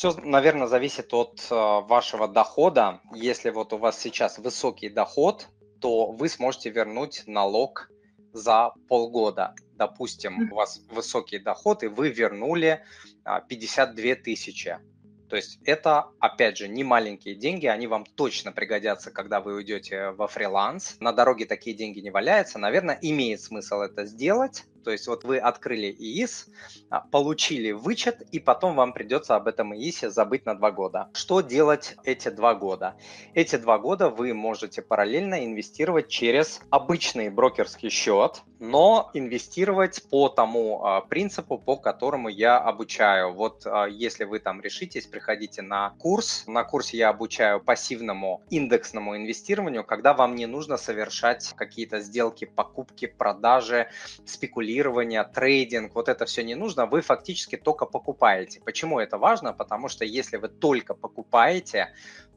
Все, наверное, зависит от э, вашего дохода. Если вот у вас сейчас высокий доход, то вы сможете вернуть налог за полгода. Допустим, у вас высокий доход, и вы вернули 52 а, тысячи. То есть это, опять же, не маленькие деньги, они вам точно пригодятся, когда вы уйдете во фриланс. На дороге такие деньги не валяются. Наверное, имеет смысл это сделать, то есть вот вы открыли ИИС, а, получили вычет, и потом вам придется об этом ИИСе забыть на два года. Что делать эти два года? Эти два года вы можете параллельно инвестировать через обычный брокерский счет, но инвестировать по тому а, принципу, по которому я обучаю. Вот а, если вы там решитесь, приходите на курс. На курсе я обучаю пассивному индексному инвестированию, когда вам не нужно совершать какие-то сделки, покупки, продажи, спекулирования спекулирование, трейдинг, вот это все не нужно, вы фактически только покупаете. Почему это важно? Потому что если вы только покупаете,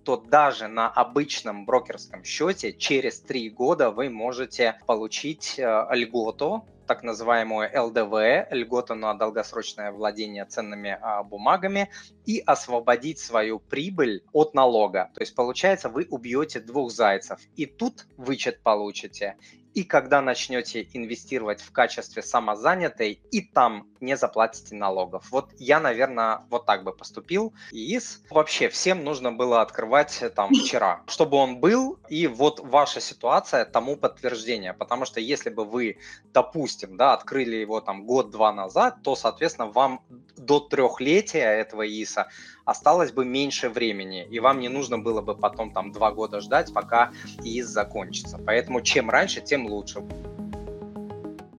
то даже на обычном брокерском счете через три года вы можете получить э, льготу, так называемую ЛДВ, льготу на долгосрочное владение ценными а, бумагами, и освободить свою прибыль от налога. То есть получается, вы убьете двух зайцев. И тут вычет получите, и когда начнете инвестировать в качестве самозанятой, и там не заплатите налогов. Вот я, наверное, вот так бы поступил. ИИС вообще всем нужно было открывать э, там вчера, чтобы он был, и вот ваша ситуация тому подтверждение. Потому что если бы вы, допустим, да, открыли его там год-два назад, то, соответственно, вам до трехлетия этого ИИСа осталось бы меньше времени, и вам не нужно было бы потом там два года ждать, пока ИИС закончится. Поэтому чем раньше, тем лучше.